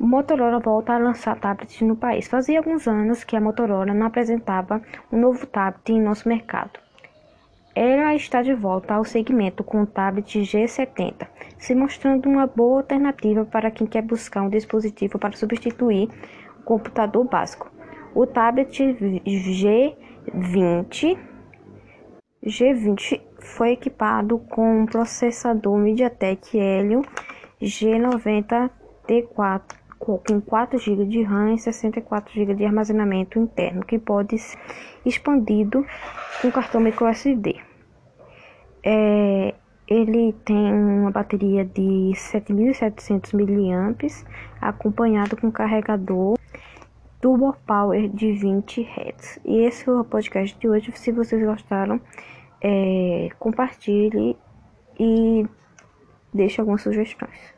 Motorola volta a lançar tablets no país. Fazia alguns anos que a Motorola não apresentava um novo tablet em nosso mercado. Ela está de volta ao segmento com o tablet G70, se mostrando uma boa alternativa para quem quer buscar um dispositivo para substituir o computador básico. O tablet G20 G20 foi equipado com um processador MediaTek Helio G90T4 com 4 GB de RAM e 64 GB de armazenamento interno, que pode ser expandido com cartão microSD. É, ele tem uma bateria de 7.700 mAh, acompanhado com carregador Turbo Power de 20 Hz. E esse foi o podcast de hoje. Se vocês gostaram, é, compartilhe e deixe algumas sugestões.